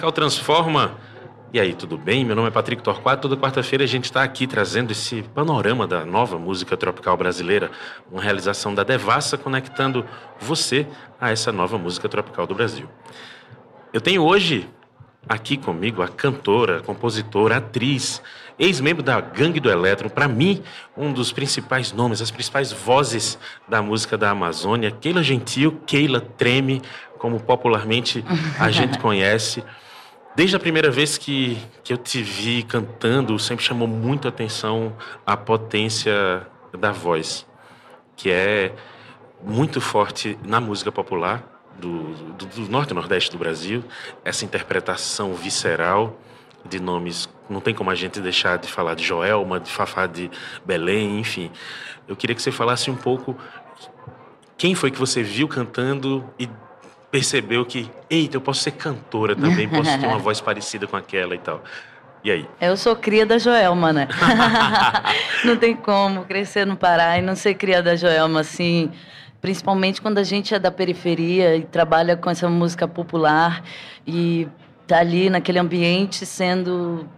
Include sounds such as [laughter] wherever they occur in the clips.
Tropical Transforma. E aí, tudo bem? Meu nome é Patrick Torquato. Toda quarta-feira a gente está aqui trazendo esse panorama da nova música tropical brasileira, uma realização da Devassa conectando você a essa nova música tropical do Brasil. Eu tenho hoje aqui comigo a cantora, compositora, atriz, ex-membro da Gangue do Elétron, para mim, um dos principais nomes, as principais vozes da música da Amazônia, Keila Gentil, Keila Treme, como popularmente a gente [laughs] conhece. Desde a primeira vez que, que eu te vi cantando, sempre chamou muito atenção a potência da voz, que é muito forte na música popular do, do, do norte e nordeste do Brasil, essa interpretação visceral de nomes. Não tem como a gente deixar de falar de Joelma, de Fafá de Belém, enfim. Eu queria que você falasse um pouco quem foi que você viu cantando e percebeu que, eita, eu posso ser cantora também, posso ter uma [laughs] voz parecida com aquela e tal. E aí? Eu sou cria da Joelma, né? [laughs] não tem como crescer no Pará e não ser cria da Joelma, assim. Principalmente quando a gente é da periferia e trabalha com essa música popular e tá ali naquele ambiente sendo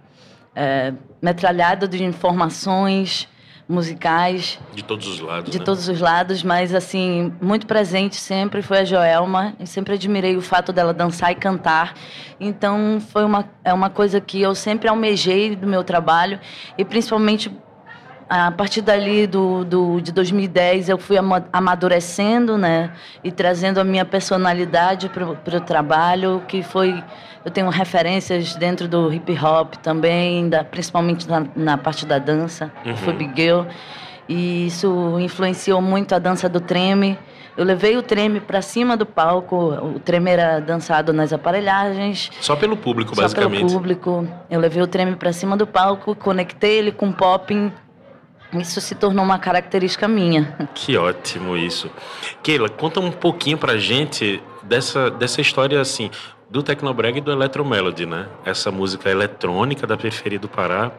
é, metralhada de informações, musicais. De todos os lados. De né? todos os lados, mas assim, muito presente sempre foi a Joelma. E sempre admirei o fato dela dançar e cantar. Então foi uma, é uma coisa que eu sempre almejei do meu trabalho. E principalmente a partir dali do, do, de 2010 eu fui amadurecendo, né, e trazendo a minha personalidade para o trabalho, que foi eu tenho referências dentro do hip hop também, da, principalmente na, na, parte da dança, uhum. foi Big Girl, e isso influenciou muito a dança do treme. Eu levei o treme para cima do palco, o treme era dançado nas aparelhagens. Só pelo público, basicamente. Só pelo público. Eu levei o treme para cima do palco, conectei ele com popping isso se tornou uma característica minha. Que ótimo isso. Keila, conta um pouquinho pra gente dessa, dessa história assim, do Tecnobreg e do Electromelody, né? Essa música eletrônica da periferia do Pará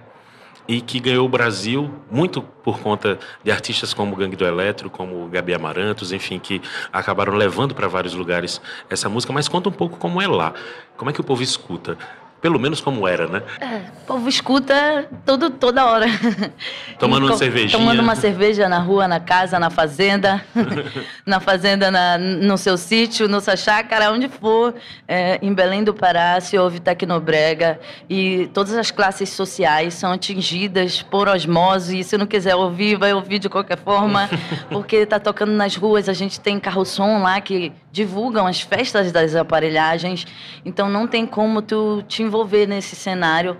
e que ganhou o Brasil muito por conta de artistas como Gangue do Eletro, como Gabi Amarantos, enfim, que acabaram levando para vários lugares essa música. Mas conta um pouco como é lá, como é que o povo escuta pelo menos como era, né? É, o povo escuta todo, toda hora. [laughs] Tomando uma cervejinha. Tomando uma cerveja na rua, na casa, na fazenda. [laughs] na fazenda, na, no seu sítio, no sua chácara, onde for. É, em Belém do Pará se ouve tecnobrega. E todas as classes sociais são atingidas por osmose. E se não quiser ouvir, vai ouvir de qualquer forma. [laughs] porque está tocando nas ruas. A gente tem carro-som lá que divulgam as festas das aparelhagens. Então não tem como tu te envolver nesse cenário.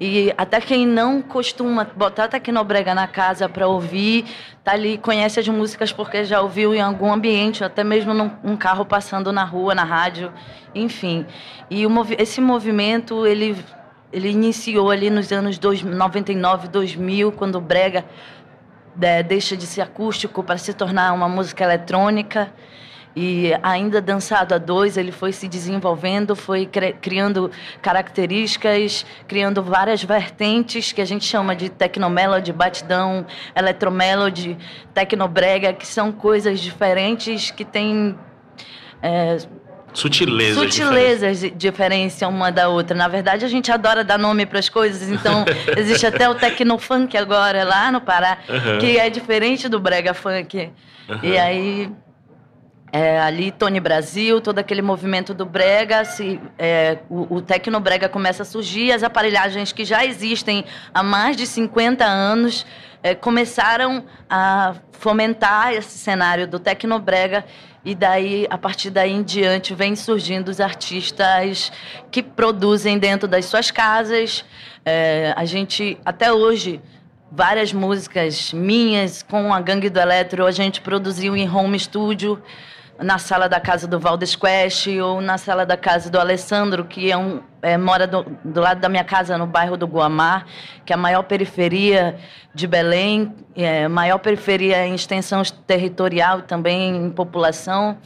E até quem não costuma botar Tecnobrega na casa para ouvir, tá ali, conhece as músicas porque já ouviu em algum ambiente, até mesmo num um carro passando na rua, na rádio, enfim. E o, esse movimento, ele, ele iniciou ali nos anos dois, 99, 2000, quando o Brega é, deixa de ser acústico para se tornar uma música eletrônica. E ainda dançado a dois, ele foi se desenvolvendo, foi criando características, criando várias vertentes que a gente chama de tecnomelody, batidão, eletromelody, tecnobrega, que são coisas diferentes que têm é, sutilezas, sutilezas diferenciam uma da outra. Na verdade, a gente adora dar nome para as coisas, então [laughs] existe até o tecnofunk agora lá no Pará, uhum. que é diferente do brega funk. Uhum. E aí é, ali Tony Brasil, todo aquele movimento do brega, se, é, o, o tecnobrega começa a surgir, as aparelhagens que já existem há mais de 50 anos é, começaram a fomentar esse cenário do tecnobrega e daí, a partir daí em diante, vem surgindo os artistas que produzem dentro das suas casas. É, a gente, até hoje, várias músicas minhas com a Gangue do Eletro, a gente produziu em home studio na sala da casa do Valdes Quest ou na sala da casa do Alessandro, que é um, é, mora do, do, lado da minha casa, no bairro do Guamá, que é a maior periferia de Belém, é, maior periferia em extensão territorial também em população.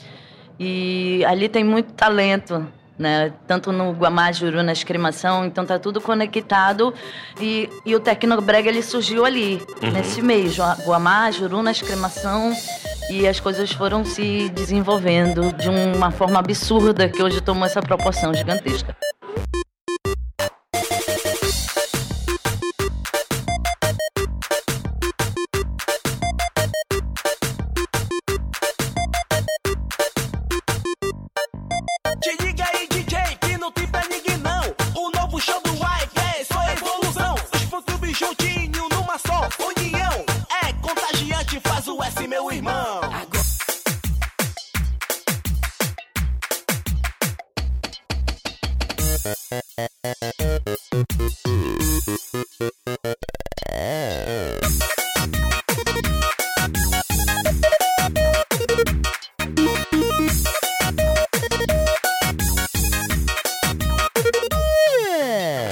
E ali tem muito talento né? Tanto no Guamá, Juru, na escrimação, então tá tudo conectado e, e o Tecnobrega ele surgiu ali, uhum. nesse meio, Guamá, Juru, na escrimação e as coisas foram se desenvolvendo de uma forma absurda que hoje tomou essa proporção gigantesca.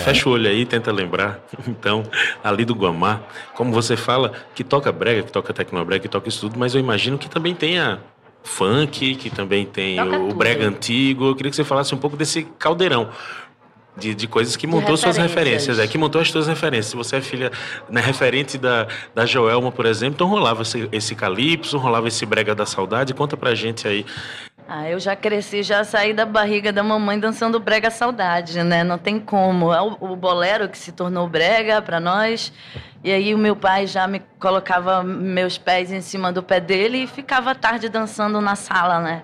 Fecha o olho aí tenta lembrar, [laughs] então, ali do Guamá, como você fala, que toca brega, que toca tecnobrega, que toca isso tudo, mas eu imagino que também tenha funk, que também tem o, o, brega antigo. Eu queria que você falasse um pouco desse caldeirão. De, de coisas que montou suas referências, é, que montou as suas referências. Se você é filha né, referente da, da Joelma, por exemplo, então rolava esse, esse calypso, rolava esse brega da saudade. Conta pra gente aí ah, eu já cresci, já saí da barriga da mamãe dançando brega saudade, né? Não tem como. É o, o bolero que se tornou brega para nós. E aí o meu pai já me colocava meus pés em cima do pé dele e ficava tarde dançando na sala, né?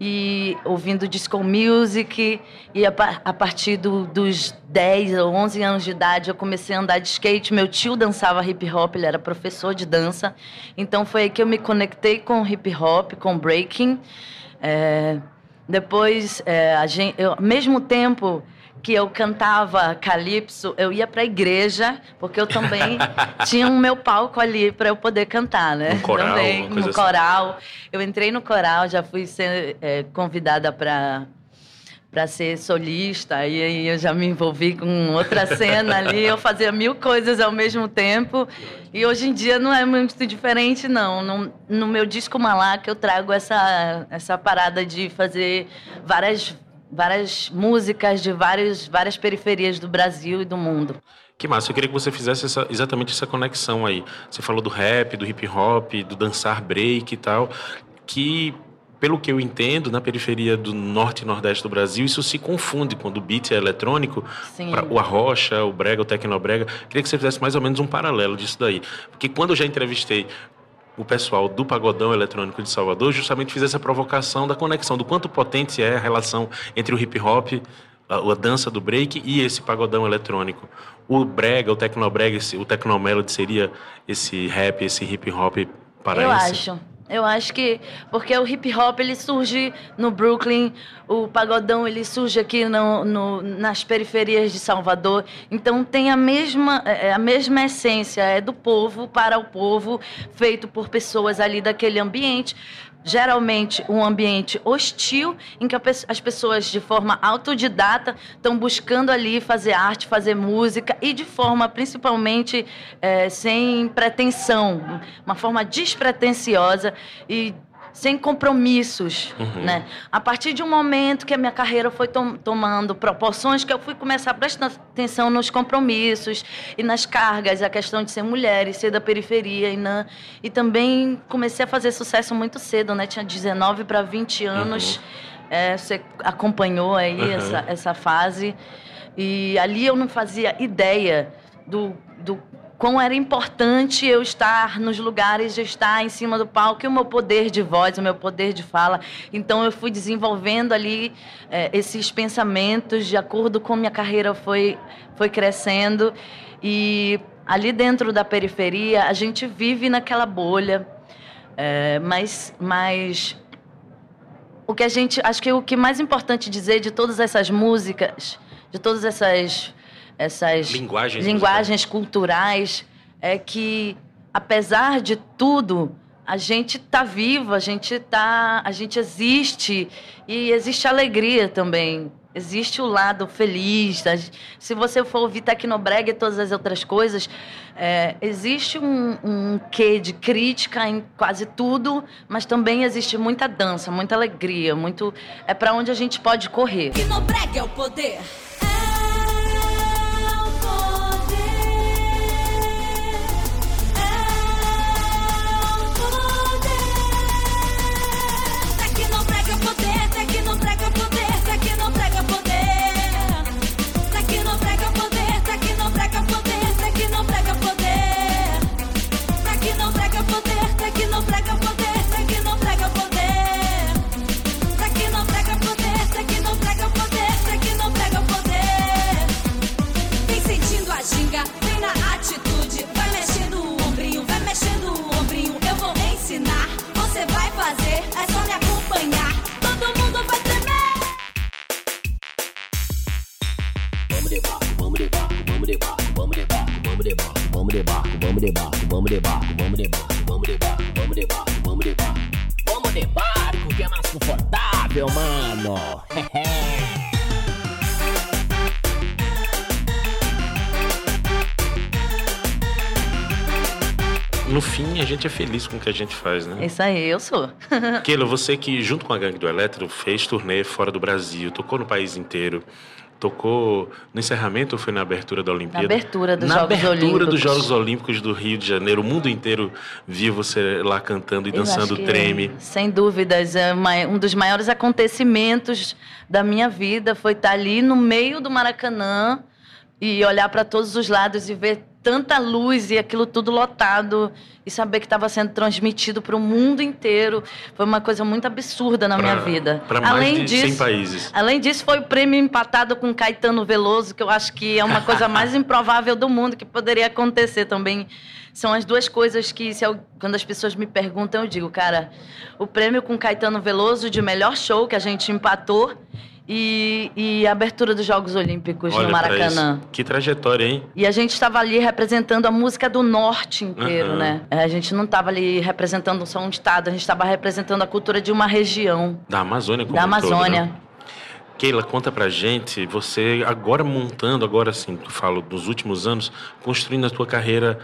E ouvindo disco music. E a, a partir do, dos 10 ou 11 anos de idade eu comecei a andar de skate. Meu tio dançava hip hop, ele era professor de dança. Então foi aí que eu me conectei com hip hop, com breaking. É, depois, é, a gente, eu, ao mesmo tempo que eu cantava calypso, eu ia para a igreja, porque eu também [laughs] tinha um meu palco ali para eu poder cantar, né? Um coral, também, no assim. coral. Eu entrei no coral, já fui ser é, convidada para para ser solista, e aí eu já me envolvi com outra cena ali, eu fazia mil coisas ao mesmo tempo, e hoje em dia não é muito diferente, não. No, no meu disco Malaca eu trago essa, essa parada de fazer várias, várias músicas de várias, várias periferias do Brasil e do mundo. Que massa, eu queria que você fizesse essa, exatamente essa conexão aí. Você falou do rap, do hip hop, do dançar break e tal, que pelo que eu entendo, na periferia do norte e nordeste do Brasil, isso se confunde quando o beat é eletrônico, pra, o arrocha, o brega, o tecnobrega. Queria que você fizesse mais ou menos um paralelo disso daí. Porque quando eu já entrevistei o pessoal do Pagodão Eletrônico de Salvador, justamente fiz essa provocação da conexão, do quanto potente é a relação entre o hip hop, a, a dança do break e esse pagodão eletrônico. O brega, o tecnobrega, o tecnomelody seria esse rap, esse hip hop paraense? Eu acho. Eu acho que porque o hip hop ele surge no Brooklyn, o pagodão ele surge aqui no, no, nas periferias de Salvador, então tem a mesma é, a mesma essência é do povo para o povo, feito por pessoas ali daquele ambiente geralmente um ambiente hostil em que as pessoas de forma autodidata estão buscando ali fazer arte, fazer música e de forma principalmente é, sem pretensão, uma forma despretensiosa e sem compromissos, uhum. né? A partir de um momento que a minha carreira foi tom tomando proporções, que eu fui começar a prestar atenção nos compromissos e nas cargas, a questão de ser mulher e ser da periferia e na e também comecei a fazer sucesso muito cedo, né? Tinha 19 para 20 anos. Uhum. É, você acompanhou aí uhum. essa, essa fase e ali eu não fazia ideia do, do quão era importante eu estar nos lugares, estar em cima do palco, o meu poder de voz, o meu poder de fala. Então eu fui desenvolvendo ali é, esses pensamentos de acordo com minha carreira foi, foi crescendo. E ali dentro da periferia, a gente vive naquela bolha, é, mas, mas o que a gente. Acho que o que mais importante dizer de todas essas músicas, de todas essas essas linguagens, linguagens culturais, é que apesar de tudo, a gente está vivo, a gente tá, a gente existe e existe alegria também. Existe o lado feliz. Se você for ouvir Tecnobrega e todas as outras coisas, é, existe um, um quê de crítica em quase tudo, mas também existe muita dança, muita alegria, muito é para onde a gente pode correr. Tecnobrega é o poder. Vamos de barco, vamos de barco, vamos de barco, vamos de barco, vamos de barco. Vamos de barco, que é mais confortável, mano. [laughs] no fim, a gente é feliz com o que a gente faz, né? Isso aí, eu sou. [laughs] Keila, você que, junto com a Gangue do Eletro, fez turnê fora do Brasil, tocou no país inteiro, tocou no encerramento ou foi na abertura da Olimpíada? Na abertura dos na Jogos abertura Olímpicos. dos Jogos Olímpicos do Rio de Janeiro. O mundo inteiro viu você lá cantando e Eu dançando que, treme. Sem dúvidas, é um dos maiores acontecimentos da minha vida foi estar ali no meio do Maracanã e olhar para todos os lados e ver tanta luz e aquilo tudo lotado e saber que estava sendo transmitido para o mundo inteiro. Foi uma coisa muito absurda na minha vida. Para mais Além de disso, 100 países. Além disso, foi o prêmio empatado com Caetano Veloso, que eu acho que é uma coisa mais [laughs] improvável do mundo que poderia acontecer também. São as duas coisas que, se eu- quando as pessoas me perguntam, eu digo, cara, o prêmio com Caetano Veloso de melhor show que a gente empatou e, e a abertura dos Jogos Olímpicos Olha no Maracanã. Que trajetória, hein? E a gente estava ali representando a música do norte inteiro, Aham. né? A gente não estava ali representando só um estado, a gente estava representando a cultura de uma região, Da Amazônia como da um todo, Amazônia. né? Keila, conta pra gente, você agora montando, agora assim, tu falo dos últimos anos, construindo a tua carreira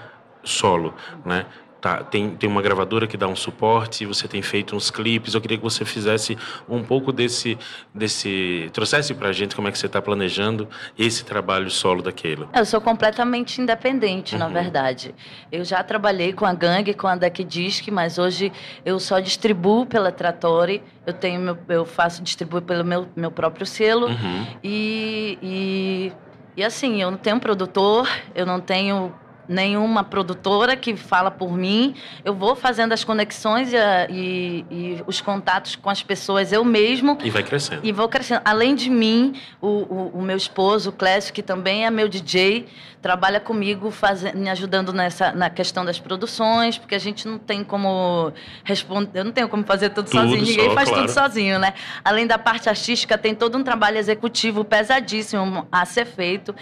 solo, né? Tá, tem, tem uma gravadora que dá um suporte, você tem feito uns clipes, eu queria que você fizesse um pouco desse, desse trouxesse pra gente como é que você está planejando esse trabalho solo da Keila. Eu sou completamente independente, na Uhum. verdade. Eu já trabalhei com a gangue, com a Deck Disc, mas hoje eu só distribuo pela Trattori. Eu tenho meu, eu faço distribuo pelo meu, meu próprio selo Uhum. e, e e assim eu não tenho produtor, eu não tenho nenhuma produtora que fala por mim. Eu vou fazendo as conexões e, a- e- e os contatos com as pessoas eu mesmo E vai crescendo. e vou crescendo. Além de mim, o, o, o meu esposo, o Clécio, que também é meu DJ, trabalha comigo, faze- me ajudando nessa, na questão das produções, porque a gente não tem como responder, eu não tenho como fazer tudo, Tudo sozinho, ninguém só, faz claro. tudo sozinho, né? Além da parte artística, tem todo um trabalho executivo pesadíssimo a ser feito.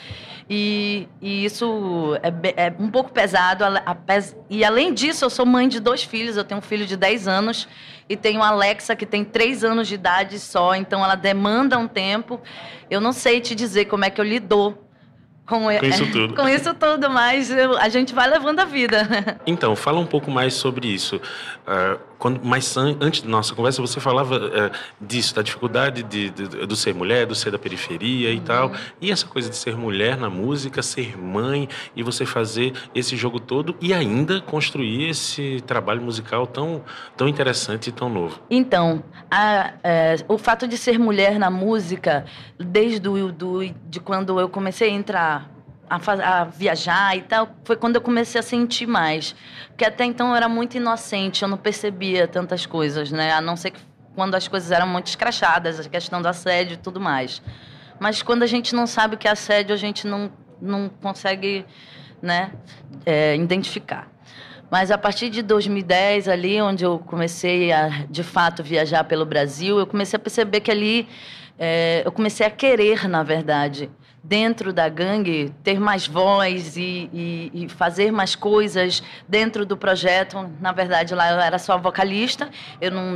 E, e isso é, be- é um pouco pesado. E além disso, eu sou mãe de dois filhos. Eu tenho um filho de 10 anos e tenho a Alexa, que tem 3 anos de idade só. Então ela demanda um tempo. Eu não sei te dizer como é que eu lido com, Com isso tudo. [laughs] com isso tudo, mas eu- a gente vai levando a vida. Então, fala um pouco mais sobre isso. Ah, quando, mais an- antes da nossa conversa, você falava ah, disso, da dificuldade de, de- do ser mulher, do ser da periferia e tal. E essa coisa de ser mulher na música, ser mãe e você fazer esse jogo todo e ainda construir esse trabalho musical tão, tão interessante e tão novo. Então, a- é, o fato de ser mulher na música, desde o, do, de quando eu comecei a entrar, a, a viajar e tal, foi quando eu comecei a sentir mais. Porque até então eu era muito inocente, eu não percebia tantas coisas, né? A não ser que quando as coisas eram muito escrachadas, a questão do assédio e tudo mais. Mas quando a gente não sabe o que é assédio, a gente não, não consegue né, é, identificar. Mas a partir de 2010, ali, onde eu comecei a, de fato, viajar pelo Brasil, eu comecei a perceber que ali é, eu comecei a querer, na verdade, dentro da gangue, ter mais voz e, e- e fazer mais coisas dentro do projeto. Na verdade, lá eu era só vocalista, eu não,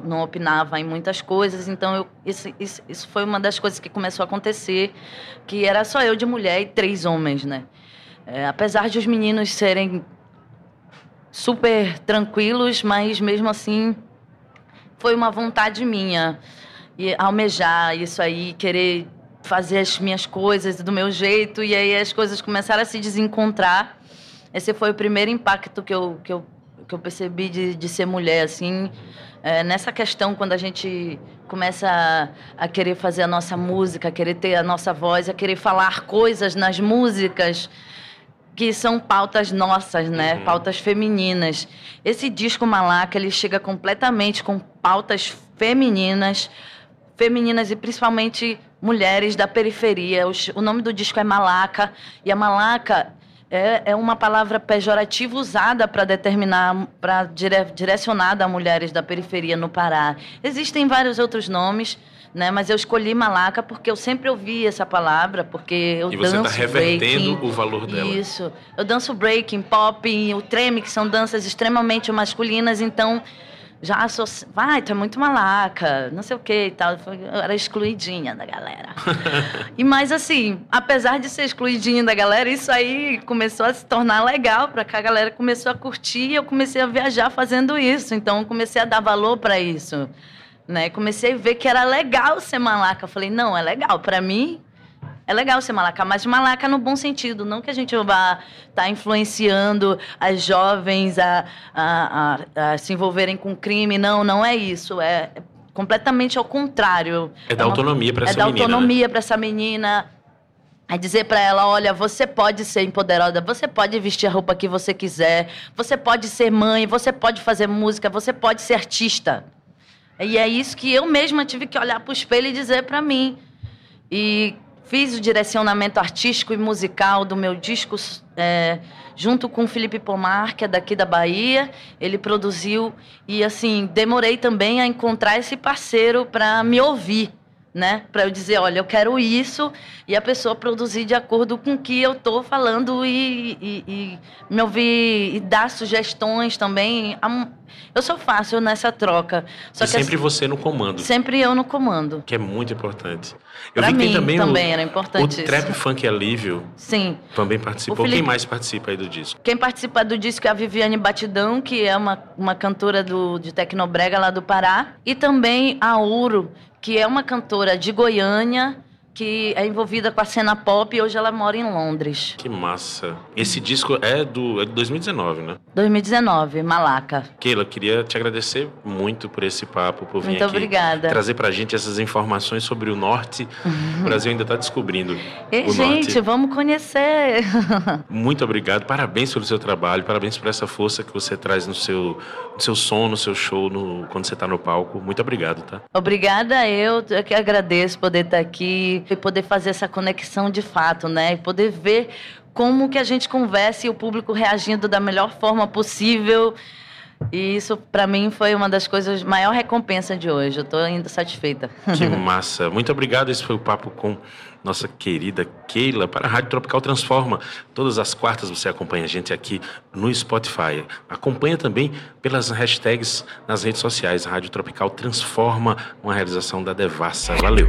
não opinava em muitas coisas, então eu, isso, isso, isso foi uma das coisas que começou a acontecer, que era só eu de mulher e três homens, né? É, apesar de os meninos serem super tranquilos, mas mesmo assim foi uma vontade minha e almejar isso aí, querer fazer as minhas coisas do meu jeito e aí as coisas começaram a se desencontrar. Esse foi o primeiro impacto que eu, que eu, que eu percebi de, de ser mulher, assim, é, nessa questão quando a gente começa a, a querer fazer a nossa música, a querer ter a nossa voz, a querer falar coisas nas músicas que são pautas nossas, né? Uhum. Pautas femininas. Esse disco Malaca, ele chega completamente com pautas femininas, femininas e principalmente mulheres da periferia. O nome do disco é Malaca, e a Malaca é, é uma palavra pejorativa usada para determinar, para dire, direcionada a mulheres da periferia no Pará. Existem vários outros nomes, né? Mas eu escolhi malaca porque eu sempre ouvi essa palavra, porque eu e você danço está revertendo breaking. o valor dela. Isso. Eu danço breaking, pop, o treme, que são danças extremamente masculinas, então já sou, vai, tu é muito malaca, não sei o que e tal. Eu era excluidinha da galera. [laughs] e mais assim, apesar de ser excluidinha da galera, isso aí começou a se tornar legal, para que a galera começou a curtir e eu comecei a viajar fazendo isso. Então eu comecei a dar valor para isso. Né? Comecei a ver que era legal ser malaca. Eu falei, não, é legal. Para mim, é legal ser malaca, mas malaca no bom sentido, não que a gente vá estar tá influenciando as jovens a, a, a, a, se envolverem com crime, não, não é isso, é completamente ao contrário. É dar autonomia para essa menina. É dar né? autonomia né? para essa menina. É dizer para ela, olha, você pode ser empoderada, você pode vestir a roupa que você quiser, você pode ser mãe, você pode fazer música, você pode ser artista. E é isso que eu mesma tive que olhar para o espelho e dizer para mim. E Fiz o direcionamento artístico e musical do meu disco é, junto com Felipe Pomar, que é daqui da Bahia. Ele produziu e assim demorei também a encontrar esse parceiro para me ouvir, né? Para eu dizer, olha, eu quero isso e a pessoa produzir de acordo com o que eu estou falando e, e, e, me ouvir e dar sugestões também. Eu sou fácil nessa troca. Só e que sempre assim, você no comando. Sempre eu no comando. Que é muito importante. Eu pra vi que mim também, também o, era importante o Trap Funk Alívio. Sim. Também participou. Felipe, Quem mais participa aí do disco? Quem participa do disco é a Viviane Batidão, que é uma, uma cantora do, de Tecnobrega lá do Pará. E também a Uro, que é uma cantora de Goiânia que é envolvida com a cena pop e hoje ela mora em Londres. Que massa. Esse disco é do, é de 2019, né? 2019, Malaca. Keila, queria te agradecer muito por esse papo, por vir muito aqui obrigada. trazer pra gente essas informações sobre o norte. O Brasil ainda está descobrindo Ei, o gente, norte. vamos conhecer. [laughs] muito obrigado, parabéns pelo seu trabalho, parabéns por essa força que você traz no seu, no seu som, no seu show, no, quando você está no palco. Muito obrigado, tá? Obrigada eu, eu que agradeço poder estar aqui e poder fazer essa conexão de fato, né? E poder ver como que a gente conversa e o público reagindo da melhor forma possível. E isso, para mim, foi uma das coisas, maior recompensa de hoje. Eu estou ainda satisfeita. [laughs] Que massa. Muito obrigado. Esse foi o papo com nossa querida Keila para a Rádio Tropical Transforma. Todas as quartas você acompanha a gente aqui no Spotify. Acompanha também pelas hashtags nas redes sociais. Rádio Tropical Transforma, uma realização da Devassa. Valeu.